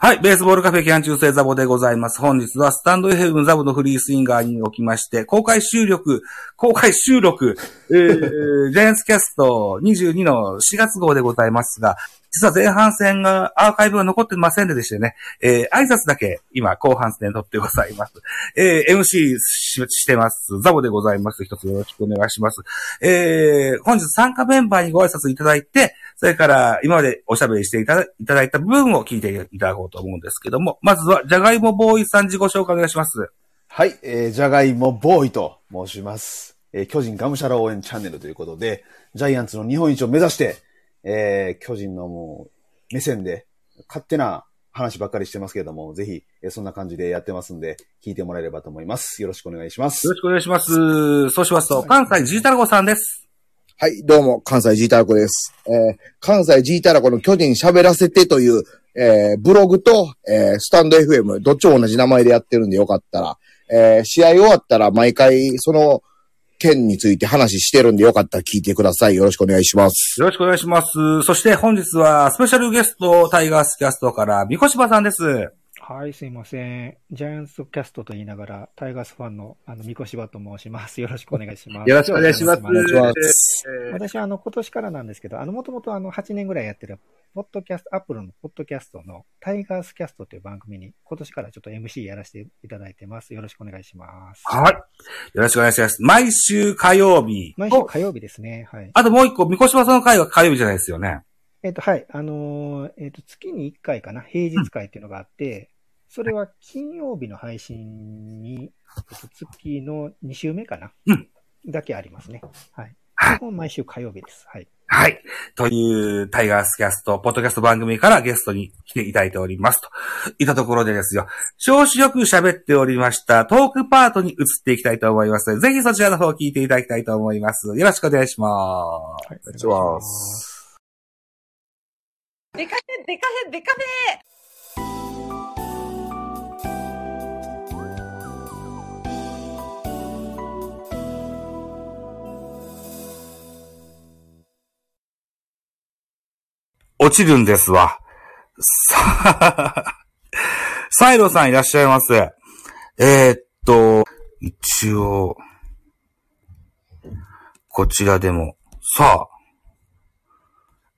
はい。ベースボールカフェキャン中世ザボでございます。本日はスタンド FM ザボのフリースインガーにおきまして、公開収録、公開収録、えー、ジャイアンツキャスト22の4月号でございますが、実は前半戦が、アーカイブが残ってませんでしてね、えー、挨拶だけ今後半戦撮ってございます。えー、MC ししてます。ザボでございます。一つよろしくお願いします。えー、本日参加メンバーにご挨拶いただいて、それから今までおしゃべりしていただいただいた部分を聞いていただこうと思うんですけども、まずは、じゃがいもボーイさん自己紹介お願いします。はい、えー、じゃがいもボーイと申します。えー、巨人がむしゃら応援チャンネルということで、ジャイアンツの日本一を目指して、えー、巨人のもう、目線で、勝手な話ばっかりしてますけれども、ぜひ、えーそんな感じでやってますんで、聞いてもらえればと思います。よろしくお願いしますよろ。しくお願いします。そうしますと、関西ジータラゴさんです。はい、どうも、関西ジータラコです。えー関西ジータラコの巨人喋らせてという、えーブログと、えースタンド FM、どっちも同じ名前でやってるんでよかったら、えー試合終わったら毎回その件について話してるんでよかったら聞いてください。よろしくお願いします。よろしくお願いします。そして本日はスペシャルゲストタイガースキャストから三越場さんです。はい、すいません。ジャイアンツキャストと言いながら、タイガースファンの、あの、三越場と申します。よろしくお願いします。よろしくお願いします。お願いしますますえー私は、あの、今年からなんですけど、あの、もともとあの、8年ぐらいやってる、ポッドキャスト、アップルのポッドキャストのタイガースキャストという番組に、今年からちょっと MC やらせていただいてます。よろしくお願いします。はい。よろしくお願いします。毎週火曜日。毎週火曜日ですね。はい。あともう一個、三越場さんの会は火曜日じゃないですよね。えっ、と、はい。あのーえっ、と、月に1回かな、平日会っていうのがあって、それは金曜日の配信に、えっと、月の2週目かな、うんだけありますね。はい。はい基本毎週火曜日です。はい。はい。という、タイガースキャスト、ポッドキャスト番組からゲストに来ていただいております。といったところでですよ。調子よく喋っておりましたトークパートに移っていきたいと思いますので、ぜひそちらの方を聞いていただきたいと思います。よろしくお願いします。はい。お願いしますデカフェ、デカフェ、デカフェ落ちるんですわ。さあ、サイロさんいらっしゃいます。えーっと、一応、こちらでも、さあ、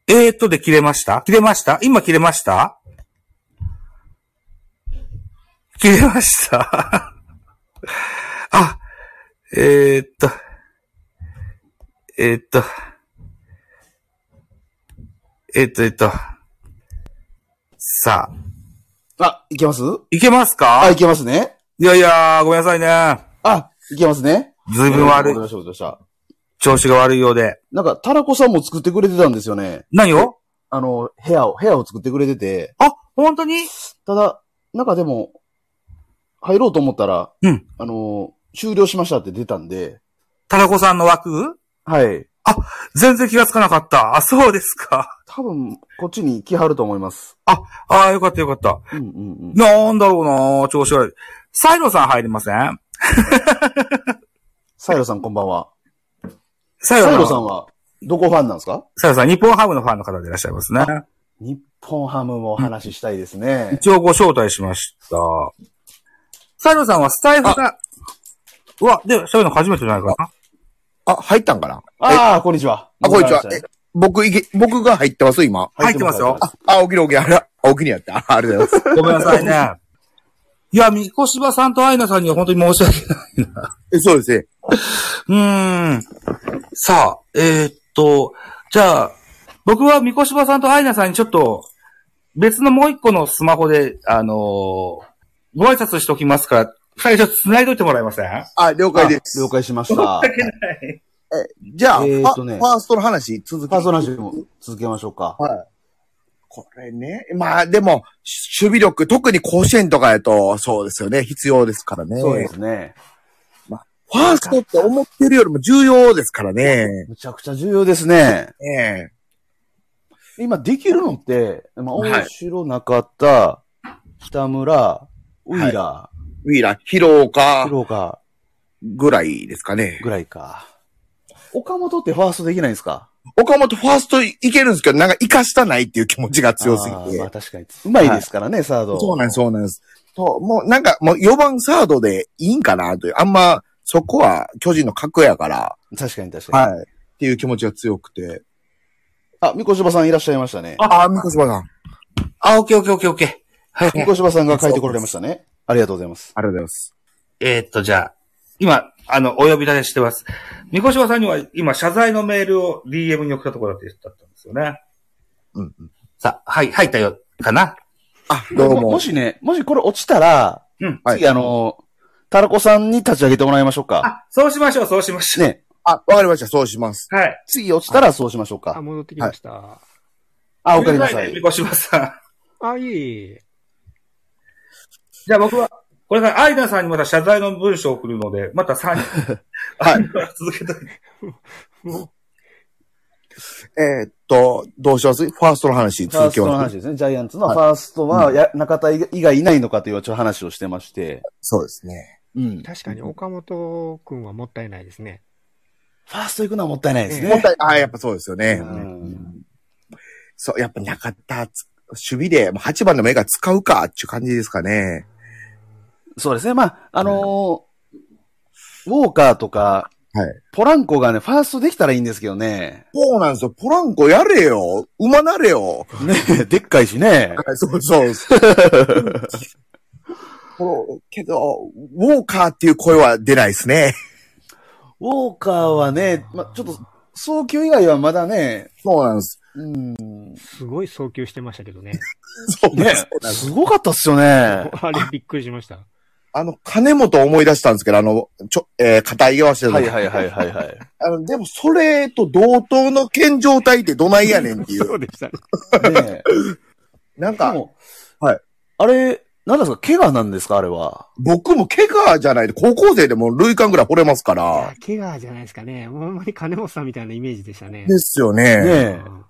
えーっとで切れました？切れました？今切れました？切れました？あ、えーっと、えーっと、えっと、えっと。さあ、あ、いけます？いけますか？あ、いけますね。いやいや、ごめんなさいね。あ、いけますね。ずいぶん悪いわかり。ましたした。調子が悪いようで。なんか、タラコさんも作ってくれてたんですよね。何を？あの、部屋を、部屋を作ってくれてて、あ、本当に？ただ、なんかでも、入ろうと思ったら、うんあの、終了しましたって出たんで、タラコさんの枠？はい。全然気がつかなかった。あ、そうですか。多分、こっちに来はると思います。ああ、よかったよかった。うんうんうん。なんだろうな調子悪い。サイロさん入りません？サイロさんこんばんは。サイロさん。は、どこファンなんですか？サイロさん、日本ハムのファンの方でいらっしゃいますね。日本ハムもお話ししたいですね。一応ご招待しました。サイロさんはスタイフが、うわ、で、そういうの初めてじゃないかなあ、入ったんかな？ああ、こんにちは。あ、こんにちはえ、僕いけ、僕が入ってます今。入ってますよあ、おきにおきに、あら、おきにやった。あ ありがとうございます。ごめんなさいね。いや、三越場さんとアイナさんには本当に申し訳ないな。えそうですね。うーん。さあ、えーっと、じゃあ、僕は三越場さんとアイナさんにちょっと、別のもう一個のスマホで、あのーご挨拶しておきますから、最初繋いどいてもらえません？あ、了解です。了解しました。じゃあ、えーとねファファーストの話続き。パーソナリティも続けましょうか。はい。これね。まあでも、し守備力、特に甲子園とかやと、そうですよね。必要ですからね。そうですね。ファーストって思ってるよりも重要ですからね。むちゃくちゃ重要ですね。え今できるのって、まあ、はい大城、中田、北村、ウィーラえウィーラー、広岡ぐらいですかね。ぐらいか。岡本ってファーストできないんですか？岡本ファーストいけるんですけど、なんか生かしたないっていう気持ちが強すぎて。まあ確かに。うまいですからね、サード。そうなんです、そうなんです。と、もうなんか、もう4番サードでいいんかなという、あんま、そこは巨人の格やから、確かに確かに。はい。っていう気持ちが強くて。あ、みこしばさんいらっしゃいましたね。ああ、みこしばさん。あ、オッケーオッケーオッケーオッケー。はい。みこしばさんが書いてこられましたね。ありがとうございます。ありがとうございます。えーっと、じゃあ、今、あの、お呼び立てしてます。みこしばさんには今、謝罪のメールを DM に送ったところだったんですよね。うんうん。さあ、はい、入ったよ、かなあ、どうも。もしね、もしこれ落ちたら、うん。はい次あの、タラコさんに立ち上げてもらいましょうか。あ、そうしましょう、そうしましょう。ね。あ、わかりました。そうします。はい。次落ちたらそうしましょうあ、か。戻ってきました。あ、おかえりなさいみ。こしばさん。あ、いえいえ。じゃあ僕は、これからアイダさんにまた謝罪の文章を送るので、また3人、はい。続けて。えーっと、どうします？ファーストの話、ファーストの。話ですね。ジャイアンツのファーストは、や中田以外いないのかというちょっと話をしてまして。そうですね。うん。確かに岡本くんはもったいないですね。ファースト行くのはもったいないですね。もったい、あやっぱそうですよね。うんそう、やっぱ中田、つ守備で、まあ8番でもええから使うか、っていう感じですかね。そうですね。まあ、あのーウォーカーとか、はい。ポランコがね、ファーストできたらいいんですけどね。そうなんですよ。ポランコやれよ。馬なれよ。ねでっかいしね。はい、そうそう。このけど、ウォーカーっていう声は出ないですね。ウォーカーはね、まあ、ちょっと、早球以外はまだね、そうなんです。うん、すごい送球してましたけどね。ね そうなんです。、すごかったっすよね。あれびっくりしました。あの、金本思い出したんですけど、あの、ちょ、えー、肩合わせてはいはいはいはいはい。あの、でも、それと同等の健状態ってどないやねんってい。そううでしたね。ねなんか、はい。あれ、何ですか怪我なんですかあれは？僕も怪我じゃないで、高校生でも類間ぐらい惚れますから。、怪我じゃないですかね。もうほんまに金本さんみたいなイメージでしたね。ですよね。ねうん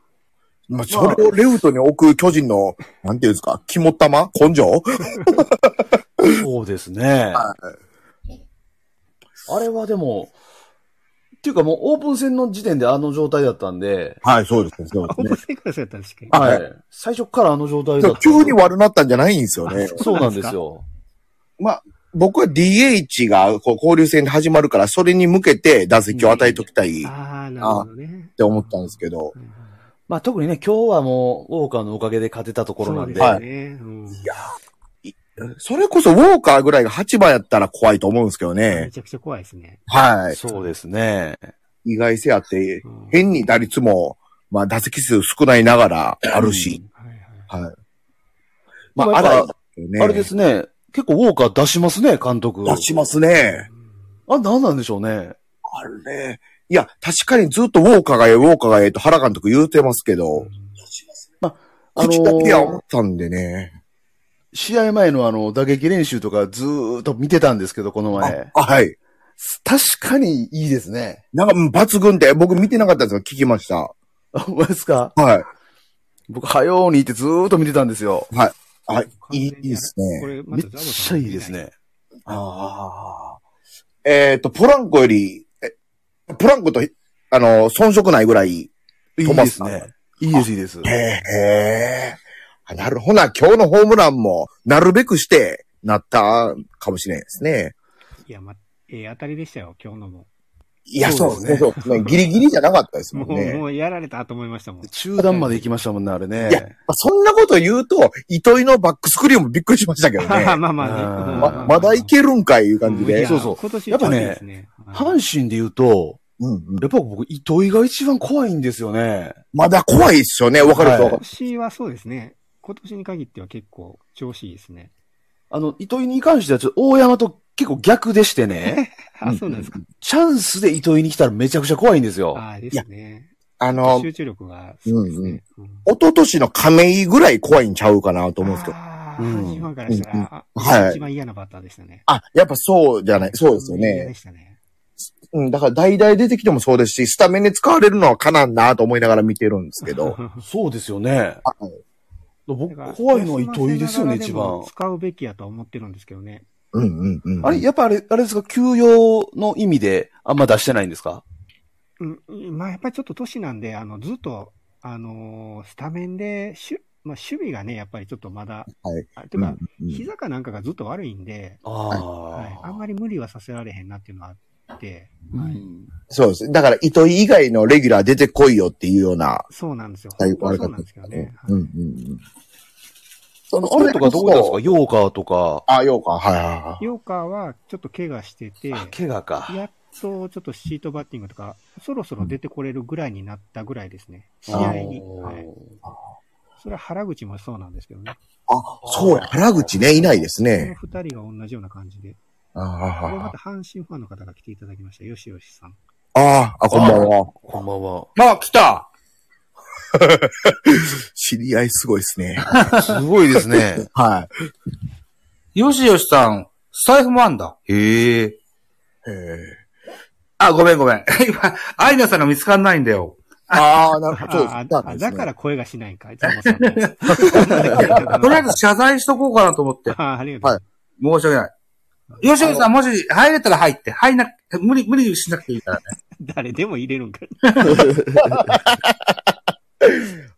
まあ、それをレフトに置く巨人の、なんていうんですか、肝玉？根性？そうですね。はあれはでも、っていうかもうオープン戦の時点であの状態だったんで、はい、そうですね。そうあ、ですね。オープン戦からそうやったんですけ？ど。あはい。最初からあの状態だった。急に悪なったんじゃないんですよね。そうなんですよ。まあ、僕は DH がこう交流戦で始まるから、それに向けて打席を与えときたいっああ、なるほどね。て思ったんですけど。はいはいまあ特にね、今日はもう、ウォーカーのおかげで勝てたところなんで。そうですね。うんそれこそウォーカーぐらいが8番やったら怖いと思うんですけどめね。ちゃくちゃ怖いですね。はい。そうですね。意外性あって、うん変に打率も、まあ打席数少ないながらあるし。はいはいはい。まあ、あら、ねあれですね。結構ウォーカー出しますね、監督。出しますね。あ、なんなんでしょうね。あれ。いや、確かにずっとウォーカーがええ、ウォーカーがええと原監督言うてますけど、あの口だけは思ーったんでね。試合前のあの、打撃練習とかずーっと見てたんですけど、この前。あ、はい。確かにいいですね。なんか、うん抜群で、僕見てなかったんですが、聞きました。あ、ほんまですか？はい。僕、はようにいてずーっと見てたんですよ。あ、いい、いいですこね。れ、まめったちゃいいです。ね。ああ。えっ、と、ポランコより、え、ポランコと、あの、遜色ないぐらい。いいですね。いいです、いいです。へえ、へえ。あなるほどな、今日のホームランも、なるべくして、なったかもしれないですね。いや、ま、ええ当たりでしたよ、今日のも。いや、そううですすね。そうですねギリギリじゃなかったですもう、もんね。もうやられたと思いましたもん。中段まで行きましたもんね、あれいやね。まあそんなこと言うと、糸井のバックスクリーンもびっくりしましたけどね。まあまあね。うんままだいけるんかいいう感じでいや。そうそう今年やっぱね。阪神で言うと、うんうんやっぱ僕、糸井が一番怖いんですよね。まだ怖いっすよね。わかる人はいは今年はそうですね。今年に限っては結構調子いいですね。あの、糸井に関してはちょっと大山と結構逆でしてね、あ、そうなんですか。チャンスで糸井に来たらめちゃくちゃ怖いんですよ。あですね。あの、集中力がすごいですね。うん一昨年の亀井ぐらい怖いんちゃうかなと思うんですけど。ああ、うんからしたら、あはい一番嫌なバッターでしたね。あ、やっぱそうじゃない、そうですよ嫌でね。したね。うん、だから代々出てきてもそうですし、スタメンで使われるのはかなんなと思いながら見てるんですけど。そうですよね。はい僕、怖いのは糸井ですよね、一番。使うべきやとは思ってるんですけどね。うんうんうん。あれ、やっぱあれ、あれですか、休養の意味であんま出してないんですか？うん、まあやっぱりちょっと年なんで、あの、ずっと、あのースタメンで、しゅまあ、守備がね、やっぱりちょっとまだ、はい。あていうか、うんうん膝かなんかがずっと悪いんで、あはい、あ。あんまり無理はさせられへんなっていうのはあって、はいうんそうです。だから、糸井以外のレギュラー出てこいよっていうような、そうなんですよ。はい本当はそうなんですけどね。はいうんうんうん。あの、あれとかどうですか？ヨーカーとか。あ、ようか。はいはいはい。ヨーカーはちょっと怪我してて、あ、怪我か。やっとちょっとシートバッティングとか、そろそろ出てこれるぐらいになったぐらいですね。試合に。はい。それは原口もそうなんですけどね。あ、そうや。原口ね、いないですね。二人が同じような感じで。ああまた阪神ファンの方が来ていただきました。よしよしさん。ああ、こんばんは。こんばんは。あ、来た 知り合いすごいですね。すごいですね。はい。よしよしさん、財布もあんだ。へえ。へえ。あ、ごめんごめん。今、アイナさんが見つかんないんだよ。ああ、なるほど。そうですあだあだから声がしないんかい、ザボさんの。とりあえず謝罪しとこうかなと思って。あありがとう。はい申し訳ない。よしよしさん、もし入れたら入って。入んな、無理、無理しなくていいからね。誰でも入れるんかい。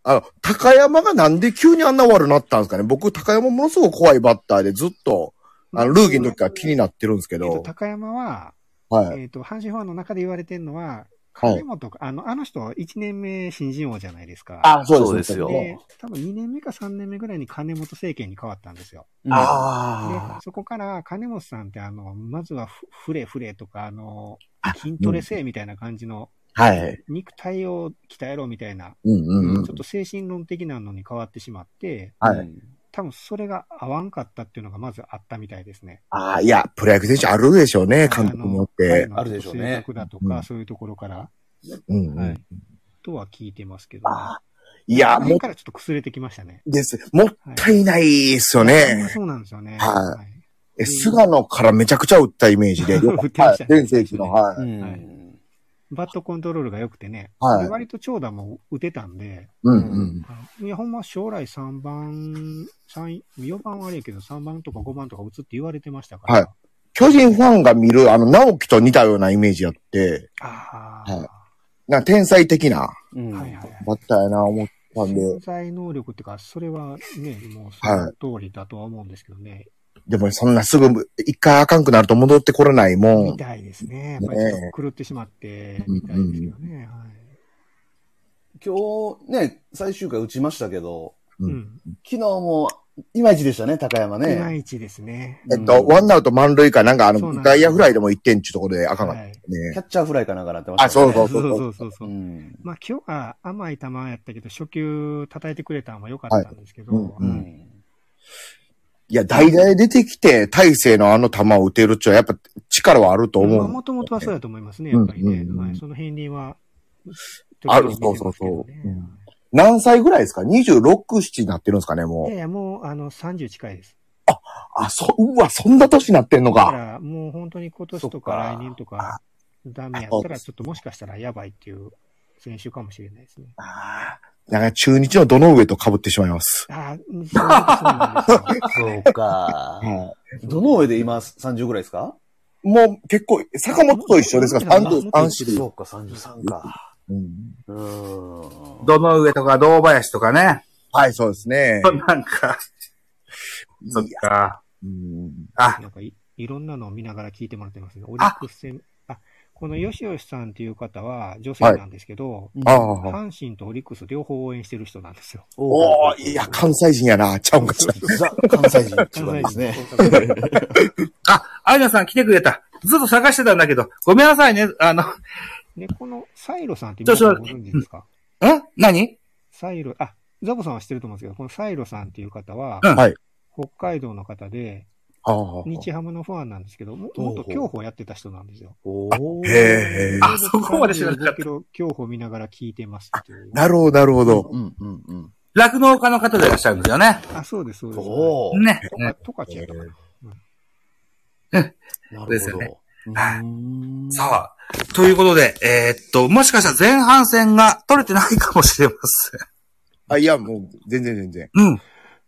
あの、高山がなんで急にあんな悪なったんですかね僕、高山ものすごく怖いバッターでずっと、あの、ルーギーの時から気になってるんですけえっと、ど、高山は、はい。えっと、阪神ファンの中で言われてるのは、はい金本か、あの、あの人、1年目新人王じゃないですか。あ、そうですそうですよで、多分2年目か3年目ぐらいに金本政権に変わったんですよ。であ、そこから金本さんって、あの、まずはフフレフレとか、あの、筋トレせみたいな感じの、あ。はい。肉体を鍛えろみたいな、うんうんうんちょっ。と精神論的なのに変わってしまって、はい。多分それが合わんかったっていうのがまずあったみたいですね。ああ、いや、プロ野球選手あるでしょうね、監督によって。あるでしょうね性格だとか、うんそういうところから、うんうんはいとは聞いてますけど、あいや、もあの辺からちょっと崩れてきましたね。う、です。もったいないっすよね。そうなんですよね。はいえ、菅野からめちゃくちゃ打ったイメージで。よ 打ってましたねはい全盛期の、はうい。ん。バットコントロールが良くてね、はいで割と長打も打てたんで、うんうん。いや、ほんま将来3番、三4番はあれやけど、3番とか5番とか打つって言われてましたから。はい巨人ファンが見る、あの、直樹と似たようなイメージあって、ああ、はいなんか天才的なうんはいはいはい。バッターやな、思ったんで潜。在能力っていうか、それはね、もうその通りだとは思うんですけどね。でもそんなすぐ、一回あかんくなると戻ってこれないもん。みたいですね。やっぱりちょっと狂ってしまって、みたいですけどね。はい今日ね、最終回打ちましたけど、ううんん。昨日もいまいちでしたね、高山いまね。いちですね。えっと、ワンアウト満塁かなんかあの、外野フライでも1点っていうところであかんかったはい。ねキ。ャッチャーフライかなんかなってましたあ、そうそうそそううそうそうそうう。ん。まあ今日は甘い球やったけど、初球叩いてくれたのも良かったんですけど、はいや、代打で出てきて、大勢のあの球を打てるっちゅうのはやっぱ力はあると思う。もともとはそうだと思いますね、やっぱりね。うんうんうんはい、その片鱗は。あるそうそうそううん何歳ぐらいですか ?26、7になってるんですかね、もいうや。いや、もう、あの、30近いです。あ、そ、うわ、そんな年になってんのか。だから、もう本当に今年とか来年とか、ダメやったら、ちょっともしかしたらやばいっていう選手かもしれないですね。あーなんか中日のどの上と被ってしまいます。ああ、そうか。はどの上で今30ぐらいですか？い。もう結構、坂本と一緒ですが、うん33シリーズ。そうか、33か。うんうーん。どの上とか堂林とかね。はい、そうですね。なんか、そっか。うんあ、なんかい、いろんなのを見ながら聞いてもらってますね。オリックス戦、あ、この吉吉さんっていう方は女性なんですけど、ああ、阪神とオリックス両方応援してる人なんですよ。おー、いや、関西人やな、ちゃうんか関西人一番ですね。あ、アイナさん来てくれた。ずっと探してたんだけど、ごめんなさいね。あの、で、このサイロさんって皆さんご存知ですか？ん何？サイロ、あ、ザボさんは知ってると思うんですけど、このサイロさんっていう方は、うんはい。北海道の方で、ああ。日ハムのファンなんですけど、もほうほう元競歩やってた人なんですよ。おーへーあそこまで知らなかった35キロ競歩見ながら聞いてます。なるほど、なるほど。うんうんうん。酪農家の方でいらっしゃるんですよね。あ、そうです、そうです。おー。ね。とか、ちやったかな。なるですよねほど。さあ、ということで、えーっと、もしかしたら前半戦が取れてないかもしれません。あ、いや、もう、全然全然。うん。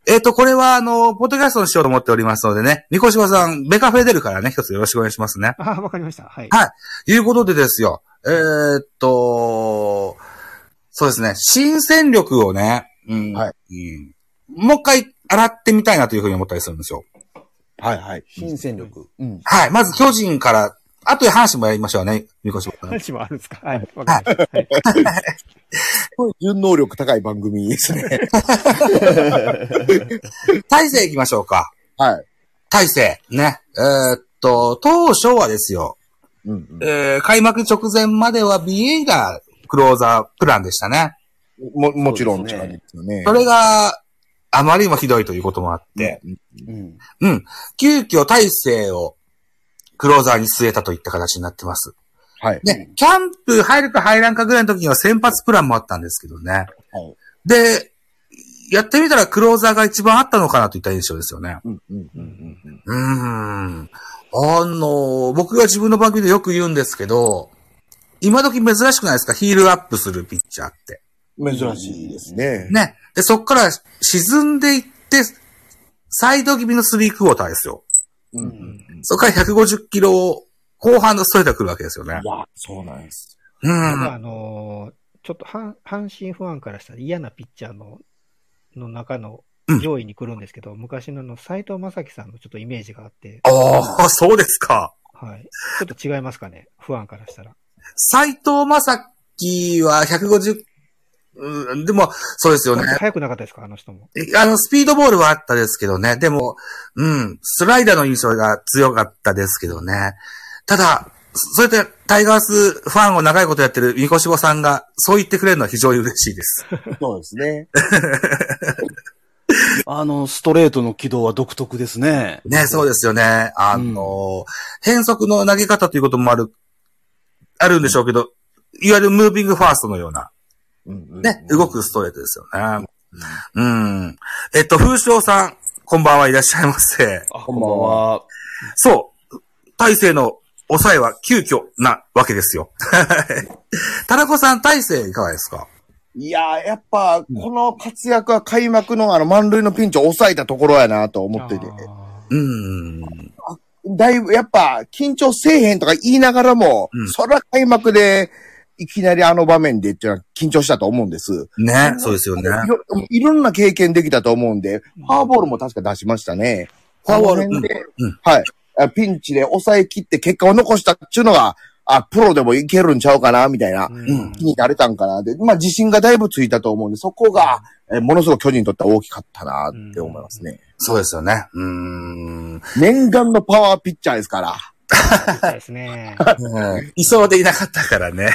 えっ、と、これは、あの、ポッドキャストにしようと思っておりますのでね、みこしばさん、ベカフェ出るからね、一つよろしくお願いしますね。あ、わかりました。はい。はいいうことでですよ、えーっと、そうですね、新戦力をね、うん、はいうんもう一回洗ってみたいなというふうに思ったりするんですよ。はいはい。新戦力。うん。はい。まず巨人から、後で話もやりましょうね、みこしばさん。話もあるんですか？はい。わかりました。はい。これ純能力高い番組ですね。大勢行きましょうか。はい。大勢。ね。えーっと、当初はですよ、うんうんえー開幕直前までは BA がクローザープランでしたね。も、もちろんそうですね近いですよね。それが、あまりにもひどいということもあって、うん。うん。急遽大勢をクローザーに据えたといった形になってます。はい。で、キャンプ入るか入らんかぐらいの時には先発プランもあったんですけどね。はいで、やってみたらクローザーが一番あったのかなといった印象ですよね。うんうんうんうんうーん。あの、僕が自分の番組でよく言うんですけど、今時珍しくないですか？ヒールアップするピッチャーって。うん。珍しいですね。ね。で、そっから沈んでいって、サイド気味のスリークォーターですよ。うんうん。そこから150キロを後半のストレートが来るわけですよねい。や、そうなんです。うん。あのーちょっと阪阪神ファンからしたら嫌なピッチャーの、の中のうん上位に来るんですけど、昔のあの、斎藤正樹さんのちょっとイメージがあって、ああ、そうですか。はい。ちょっと違いますかね？ファンからしたら。斎藤正樹は150、うん、でも、そうですよね。早くなかったですか？あの人も。あの、スピードボールはあったですけどね。でも、うん、スライダーの印象が強かったですけどね。ただ、そうやってタイガースファンを長いことやってるみこしぼさんが、そう言ってくれるのは非常に嬉しいです。そうですね。あの、ストレートの軌道は独特ですね。ね、そうですよね。あの、変則の投げ方ということもある、あるんでしょうけど、いわゆるムービングファーストのような、うんうんね、動くストレートですよね。うん。えっと、風翔さん、こんばんはいらっしゃいませ。あ、こんばんは。そう。大勢の抑えは急遽なわけですよ。田中さん、大勢いかがですか？いやー、やっぱ、この活躍は開幕のあの満塁のピンチを抑えたところやなと思ってて。あうん。だいぶ、やっぱ、緊張せえへんとか言いながらも、うんそれは開幕で、いきなりあの場面でっていうのは緊張したと思うんです。ね、そうですよね。いろんな経験できたと思うんで、フォアボールも確か出しましたね。フォアボールでうんうんはい。あピンチで抑え切って結果を残したっていうのが、あ、プロでもいけるんちゃうかな、みたいなー。うん気になれたんかな。で、まあ自信がだいぶついたと思うんで、そこが、えものすごく巨人にとっては大きかったな、って思いますね。そうですよね。うーん。念願のパワーピッチャーですから。そうですね。いそうでいなかったからね。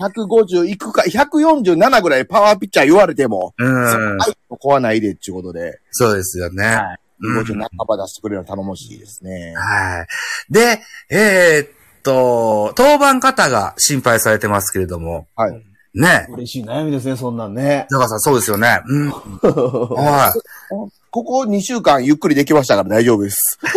150いくか、147ぐらいパワーピッチャー言われても、うん。はい、こはないでっていうことで、そうですよね。はい。うん50半ば出してくれるの頼もしいですね。はい。で、えーっと、当番方が心配されてますけれども、はい。ね。嬉しい悩みですね、そんなんね。中さん、そうですよね。うん。はい。ここ2週間ゆっくりできましたから大丈夫です。ク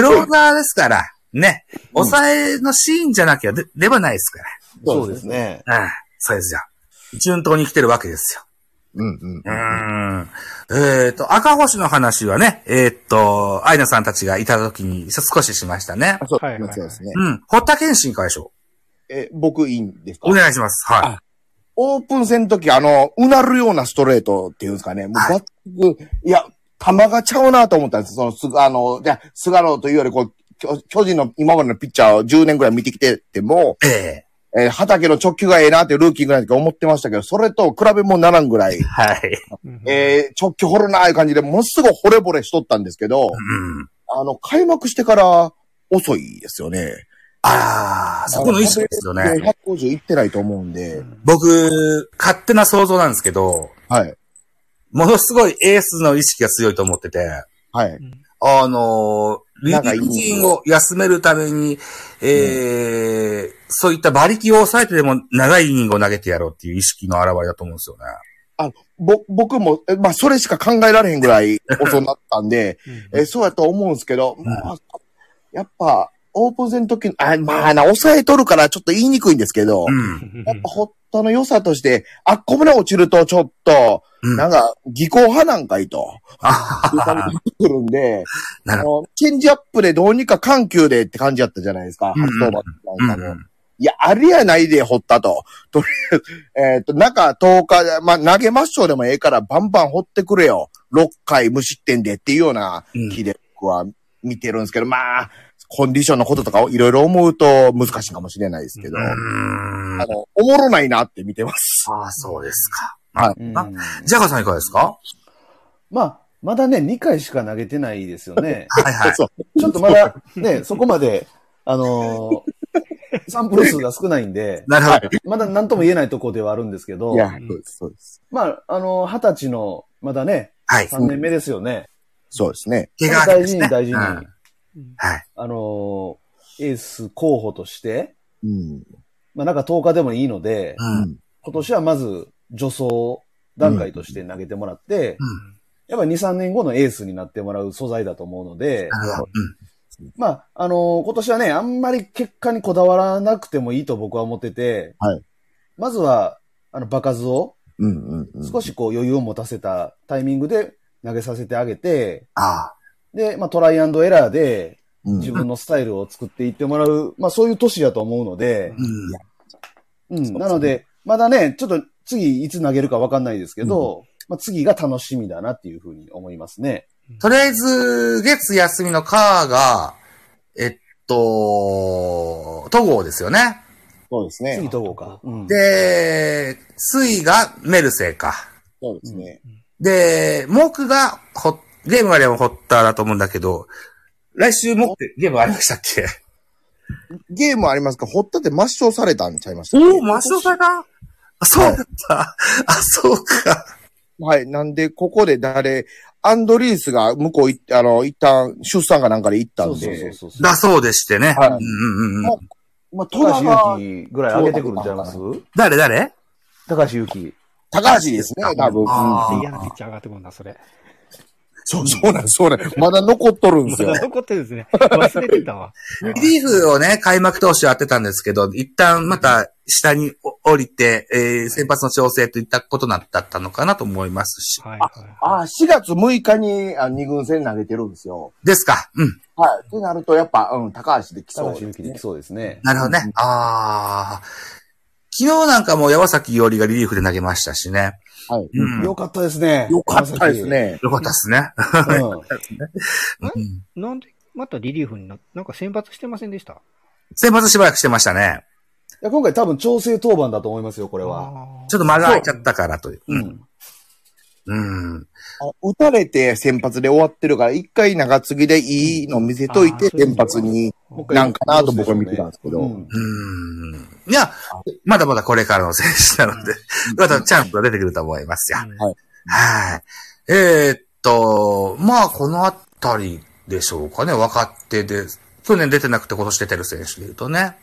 ローザーですから、ね。抑えのシーンじゃなきゃで、ではないですかそうですね。ら。うん。そうですよ。順当に来てるわけですよ。うんうんう。ーん。えっ、と、赤星の話はね、えっ、と、アイナさんたちがいた時に少ししましたねあ。そうはいはいはいそうですね。うん。堀田健信会でしょえ、僕いいんですか？お願いします。はオープン戦の時、あの、うなるようなストレートっていうんですかね。もうはいバック、いや、球がちゃうなと思ったんです。その、すあの、じゃあ菅野というより、こう、巨巨人の今までのピッチャーを10年ぐらい見てきてても、い。ええー畑の直球がええなってルーキーぐらいとか思ってましたけど、それと比べもならんぐらいえ、はい。うんえー直球掘るなーいう感じで、ものすごい惚れ惚れしとったんですけど、うん。あの、開幕してから遅いですよね。ああ、そこの意識ですよね。150いってないと思うんで、僕、勝手な想像なんですけど、はい。ものすごいエースの意識が強いと思ってて、はい。あのー、リリーフ陣を休めるために、えーそういった馬力を抑えてでも長いイニングを投げてやろうっていう意識の表れだと思うんですよね。ぼ、僕も、えまあ、それしか考えられへんぐらい遅なったんで、うん。えそうやと思うんですけど、まあ、やっぱ、オープン戦の時に、あ、まあな、抑えとるからちょっと言いにくいんですけど、うん。やっぱホットの良さとして、あっこまで落ちるとちょっと、うんなんか、技巧派なんかいと、あいう感じになってくるんで、なるあの、チェンジアップでどうにか緩急でって感じやったじゃないですか、うんうん初登板なんかも。うん。いや、あれやないで、掘ったと。とりあえず、えっ、と、中10日、まあ、投げましょうでもええから、バンバン掘ってくれよ。6回無失点でっていうようなうん気で僕は見てるんですけど、まあ、コンディションのこととかをいろいろ思うと難しいかもしれないですけど、うん。あの、おもろないなって見てます。ああ、そうですか。うんあジャガーさんいかがですか？まあ、まだね、2回しか投げてないですよね。はいはい。ちょっとまだね、そこまで、あのーサンプル数が少ないんで、なるほど。まだ何とも言えないところではあるんですけどい、や、そうです、そうです。まあ、あのー、二十歳の、まだね、はい。3年目ですよね。そうですね。怪我大事に大事に、うんあはい。のーエース候補として、うん。まあなんか10日でもいいので、うん。今年はまず助走段階として投げてもらって、うん。やっぱ2、3年後のエースになってもらう素材だと思うので。うん。まあ、あのー今年はね、あんまり結果にこだわらなくてもいいと僕は思ってて、はいまずは、あの、場数をうん、うん、うん。少しこう余裕を持たせたタイミングで投げさせてあげて、ああ。で、まあトライアンドエラーでうん自分のスタイルを作っていってもらう、まあそういう年だと思うので、うん。うん、なので、まだね、ちょっと次いつ投げるかわかんないですけど、まあ次が楽しみだなっていうふうに思いますね。とりあえず、月休みのカーが、えっと、戸郷ですよね。そうですね次。どうか。うん、で、水がメルセイか。そうですね。で、木がホゲームあればホッターだと思うんだけど、来週木ってゲームありましたっけ？ゲームありますか？堀田って抹消されたんちゃいましたおお、マシオさんがあ、そうだった。あ、そうか。はい。なんで、ここで誰、アンドリースが向こう行って、あの、一旦、出産かなんかで行ったそうそうんで、そうそうそう。だそうでしてね。はいうんうんうんうん。まあ、高橋戸田が、祐希ぐらい上げてくるんちゃいます？誰誰？高橋祐希。高橋ですね、多分。あーうん嫌なピッチャー上がってくるな、それ。そう、そうなん、そうなん。まだ残っとるんですよまだ。残ってるんですね。忘れてたわ。リリーフをね、開幕投手やってたんですけど、一旦また下に降りて、えー先発の調整といったことだったのかなと思いますし。はいはい。ああ、4月6日にあ二軍戦投げてるんですよ。ですか。うん。はい。ってなると、やっぱ、うん、高橋できそう高橋できそうですね。なるほどね。ああ。昨日なんかも山崎伊織がリリーフで投げましたしね。はい。うん。よかったですね。よかったですね。よかったですね。うん うんなんで、またリリーフにな、なんか選抜してませんでした先発しばらくしてましたね。いや今回多分調整当番だと思いますよ、これは。ちょっと間が空いちゃったからという。う。ん。うん。あ打たれて先発で終わってるから、一回長継ぎでいいの見せといて、先発に、なんかなと僕は見てたんですけどうんうん。いや、まだまだこれからの選手なので、またチャンスが出てくると思いますよ。うんはいはい。えーっと、まあ、このあたりでしょうかね。若手で。去年出てなくて今年出てる選手で言うとね。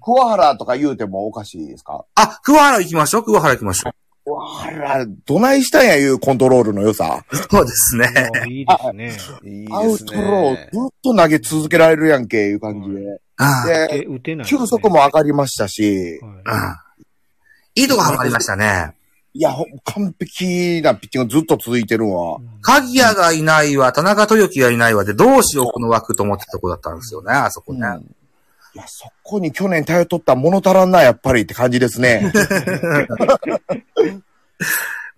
桑原とか言うてもおかしいですか？あ、桑原行きましょう。桑原行きましょ桑原、どないしたんやいうコントロールの良さ。う。そうですね。いいですね。いいアウですトローね。ずっと投げ続けられるやんけ、いう感じで。あで、え、打てない球速も上がりましたし、はいうん。いいとこハマりましたね。いや、ほ完璧なピッチングずっと続いてるわ。鍵谷がいないわ、田中豊樹がいないわで、どうしようこの枠と思ってたとこだったんですよね、あそこね。いや、そこに去年頼っとった物足らんな、やっぱりって感じですね。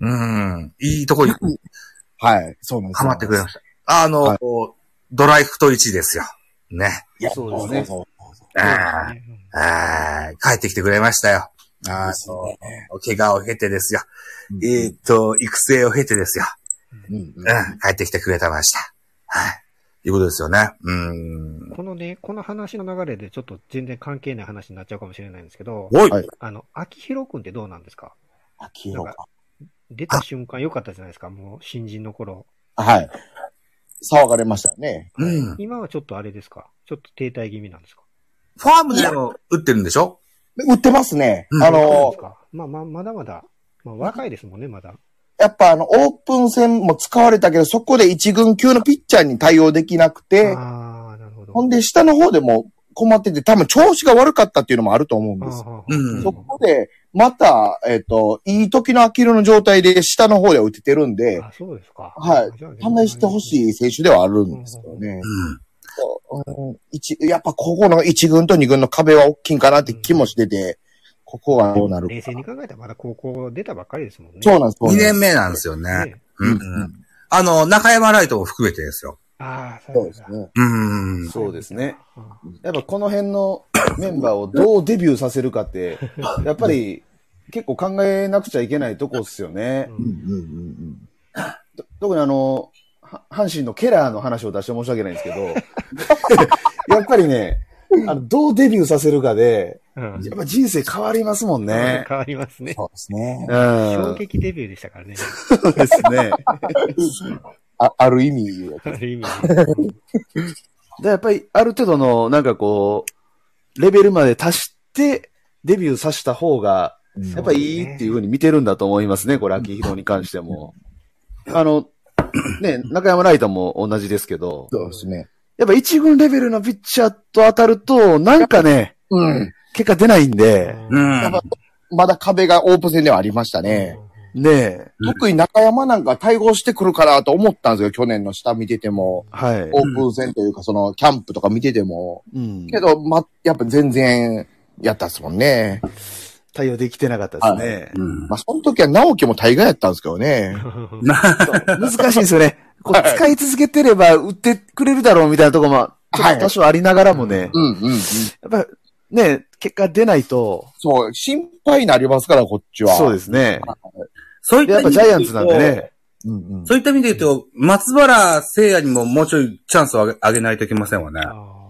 うん。いいとこにはい。そうなんですハよマってくれました。あの、はいドライフト1ですよ。ね。いやそうですねあーあー帰ってきてくれましたよ。あそうの、怪我を経てですよ。えーっと、育成を経てですよ。うんうんうん、帰ってきてくれてました。はい。いうことですよね。うん。このね、この話の流れでちょっと全然関係ない話になっちゃうかもしれないんですけど、おい、はいあの、秋広くんってどうなんですか？秋広か。出た瞬間良かったじゃないですか、もう新人の頃。はい。騒がれましたよね。うん。今はちょっとあれですか？ちょっと停滞気味なんですか？ファームでも打ってるんでしょ？売ってますね。うんあのす、か？まあまあ、まだまだ、まあ若いですもんね、まだ。やっぱあの、オープン戦も使われたけど、そこで一軍級のピッチャーに対応できなくて、ああ、なるほど。ほんで下の方でも困ってて、多分調子が悪かったっていうのもあると思うんです。うんそこで、また、えっ、と、いい時のアキルの状態で下の方で打ててるんで、あ、そうですか。はい試してほしい選手ではあるんですよね。うん。そううん一やっぱここの1軍と2軍の壁は大きいんかなって気もしてて、ここはどうなるか。冷静に考えたらまだ高校出たばっかりですもんね。そうなんです。そう2なんです年目なんですよね。ねうんうん。あの、中山ライトも含めてですよ。ああ、そうですね。うん。そうですね。うんやっぱこの辺のメンバーをどうデビューさせるかって、やっぱり結構考えなくちゃいけないとこっすよね。うんうんうんと特にあの、は阪神のケラーの話を出して申し訳ないんですけど、やっぱりね、あの、どうデビューさせるかで、うんやっぱ人生変わりますもんね。変わりますね。そうですね。うん。衝撃デビューでしたからね。そうですね。あある意味、ある意味。で、やっぱりある程度の、なんかこう、レベルまで達して、デビューさせた方が、やっぱいいっていうふうに見てるんだと思いますね、これ、秋広に関しても。あの、ね、中山ライトも同じですけど、そうですね。やっぱ一軍レベルのピッチャーと当たると、なんかね、うん。結果出ないんで、うん。やっぱまだ壁がオープン戦ではありましたね。ねえ、特に中山なんか対応してくるかなと思ったんですよ、去年の下見てても。はい。オープン戦というか、その、キャンプとか見てても。うん。けど、ま、やっぱ全然、やったっすもんね。対応できてなかったですね。うんまあ、その時は直樹も大概やったんですけどね。難しいんですよね。こうはい使い続けてれば売ってくれるだろうみたいなところも、ちょっと多少ありながらもね、うんうんうん。やっぱね、結果出ないと、そう、心配になりますから、こっちは。。そうですすね。そういっでやっぱた意味で言うとジャイアンツなんでね。うんうん。そういった意味で言うと、松原聖也にももうちょいチャンスをあげあげないといけませんわね。あ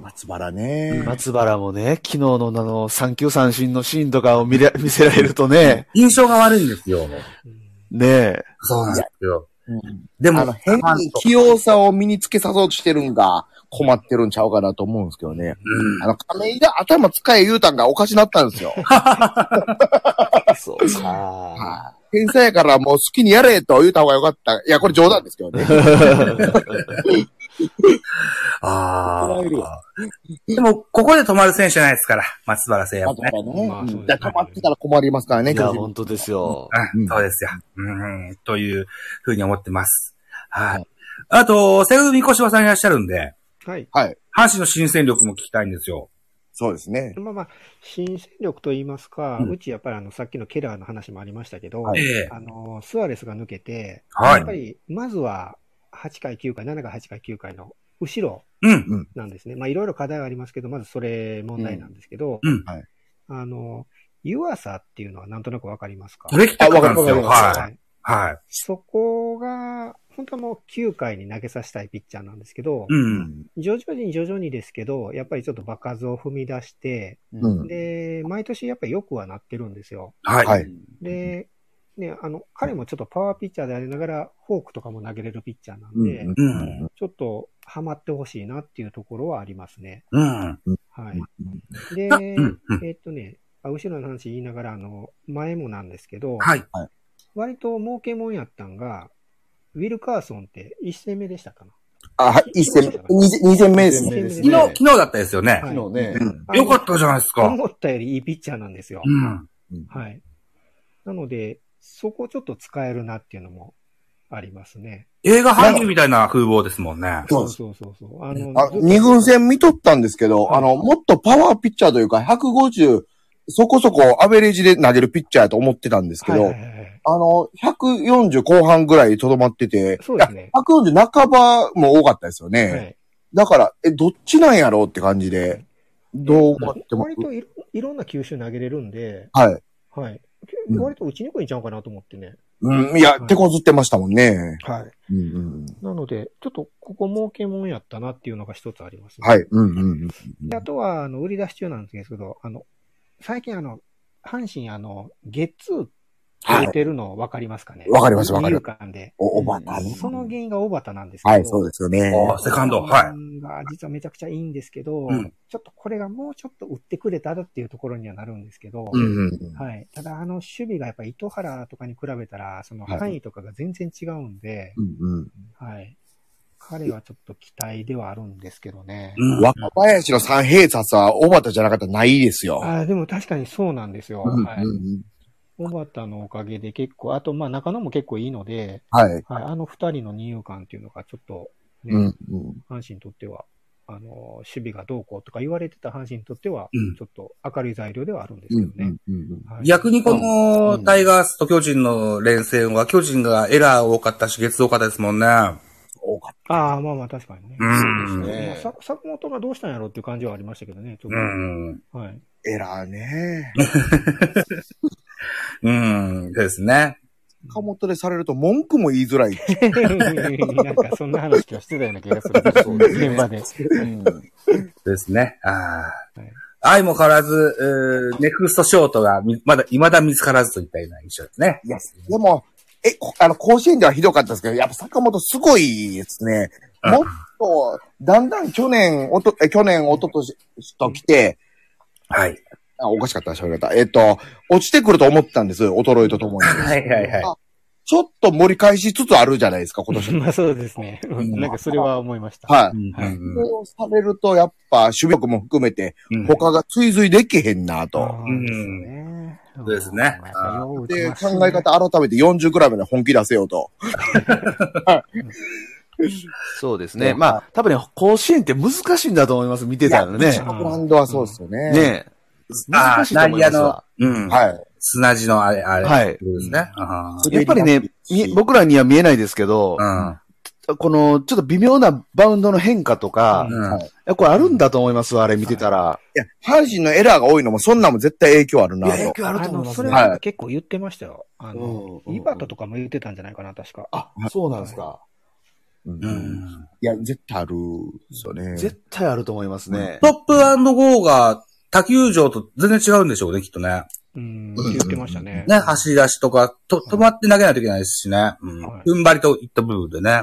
松原ね。松原もね、昨日のあの、三球三振のシーンとかを見れ見せられるとね、印象が悪いんですよ。ねえ、そうなんですよ。うんでも、あの、変に器用さを身につけさそうとしてるんが困ってるんちゃうかなと思うんですけどね。うんあの、亀井が頭使え言うたんがおかしなったんですよ。そうか。はい天才やからもう好きにやれと言うた方がよかった。いや、これ冗談ですけどね。ああ。でも、ここで止まる選手じゃないですから、松原聖也もね。あ止まってたら困りますからね、いや、本当ですよ。うん、そうですよ。うん、というふうに思ってます。はい。あと、セグミコシバさんいらっしゃるんで、はい。はい。阪神の新戦力も聞きたいんですよ。そうですね。まあまあ、新戦力と言いますか、うんうちやっぱりあの、さっきのケラーの話もありましたけど、はいええあの、スアレスが抜けて、はいやっぱり、まずは、8回、9回、7回、8回、9回の後ろうん。なんですね。まあ、いろいろ課題はありますけど、まずそれ問題なんですけど、うん。あの、湯浅っていうのはなんとなくわかりますか？あわかりますはい。はい。そこが、本当はもう9回に投げさせたいピッチャーなんですけど、うん。徐々に徐々にですけど、やっぱりちょっと場数を踏み出して、うんで、毎年やっぱり良くはなってるんですよ。はい。はいで、ね、あの、彼もちょっとパワーピッチャーでありながら、フォークとかも投げれるピッチャーなんで、うんうん。ちょっとハマってほしいなっていうところはありますね。うん。はい。で、あうんうんえっとね、あ後ろの話言いながら、あの、前もなんですけど、はい。割と儲けもんやったんが、ウィルカーソンって1戦目でしたかな？あ、はい、一戦、二二戦目ですね。昨日、昨日だったですよね。はい昨日ね、うんよかったじゃないですか。思ったよりいいピッチャーなんですよ。うん。はい。なので、そこちょっと使えるなっていうのもありますね。映画俳優みたいな風貌ですもんね。そうそうそうそう。あの、あずっと二軍戦見とったんですけど、はいあの、もっとパワーピッチャーというか、150、そこそこアベレージで投げるピッチャーやと思ってたんですけど、はいはいはいはい。あの、140後半ぐらいとどまってて、そうですね。140半ばも多かったですよね。はい。だから、え、どっちなんやろうって感じで、どう思っても。割といろいろんな球種投げれるんで、はい。はい。うん割と打ちにくいんちゃうかなと思ってね。うん、いや、はい手こずってましたもんね。はい。うんうん。なので、ちょっとここ儲けもんやったなっていうのが一つありますね。はい。うんうんうん。であとは、あの、売り出し中なんですけど、あの、最近あの、阪神あの、ゲッツーはい出てるの分かりますかね？わかりますわかりますで。お、おばたね。その原因が小畑なんですけど。はい、そうですよね。あセカンドはいが実はめちゃくちゃいいんですけど、うんちょっとこれがもうちょっと打ってくれたらっていうところにはなるんですけど、うんうんうん。はい。ただ、あの、守備がやっぱり糸原とかに比べたら、そのはい範囲とかが全然違うんで、うんうん。はい。彼はちょっと期待ではあるんですけどね。うん若林の三平札は小畑じゃなかったらないですよ。あーでも確かにそうなんですよ。うんはい。うん小畑のおかげで結構、あと、まあ中野も結構いいので、はい。はい、あの二人の二遊間っていうのがちょっと、ね、うんうん阪神にとっては、あの、守備がどうこうとか言われてた阪神にとってはうん、ちょっと明るい材料ではあるんですうんけどね。うんうんはい逆にこうのんタイガースと巨人の連戦は巨人がエラー多かったし、月多かったですもんね。多かっああ、まあまあ確かにね。うんそうですねまあさ坂本がどうしたんやろうっていう感じはありましたけどね、ちょっうと。ん。はい。たエラーね。うん。ですね。岡本でされると文句も言いづらい。なんかそんな話はしてたような気がする。そうですね現場で。うんですね。ああ。はい愛も変わらず、ネクストショートがみまだ、未だ見つからずといったような印象ですね。いや、でも、え、こあの、甲子園ではひどかったですけど、やっぱ坂本すごいですね。うんもっと、だんだん去年、おと、え去年、おととしと来て、はい。あ、おかしかった、喋り方。えっと、落ちてくると思ってたんです。衰えとともに。はいはいはい。ちょっと盛り返しつつあるじゃないですか、今年。まあそうですね。んなんかそれは思いました。はい。それをされると、やっぱ、守備力も含めて、うん他が追随できへんなあと。ーですね。そうですねで、考え方改めて40くらいまで本気出せようと。そうですね。まあ、多分ね、甲子園って難しいんだと思います、見てたらね。ブランドはそうですよね。ねあ難しいと内野の思いますわ。、うん。はい。砂地のあれ、あれ。はいですね。あやっぱりね、み僕らには見えないですけど、あこの、ちょっと微妙なバウンドの変化とか、これあるんだと思いますわ、あれ見てたら。いや、阪神のエラーが多いのも、そんなんも絶対影響あるなと。響あの、それねはは結構言ってましたよ。あの、イバタとかも言ってたんじゃないかな、確か。あ、そうなんですか。うんうんいや、絶対あるですよね。絶対あると思いますね。トップゴーが他球場と全然違うんでしょうね、きっとね。うん、言ってましたね。ね、走り出しとか、と、止まって投げないといけないですしね。うんはい。踏ん張りといった部分でね。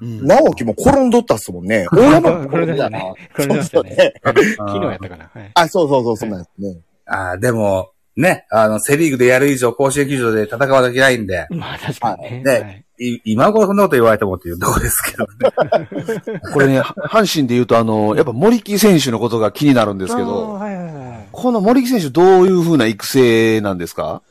うん直樹も転んどったっすもんね。大山もこれだね。これだ そうね。ね。昨日やったかな。はい。あ、そうそうそう、そうなんですね。ああ、でも、ね、あの、セリーグでやる以上、甲子園球場で戦わなきゃいけないんで、まあ確かにね。今頃そんなこと言われてもっていうとこですけどね。これね、阪神で言うと、あの、やっぱ森木選手のことが気になるんですけど、はい。この森木選手どういう風な育成なんですか？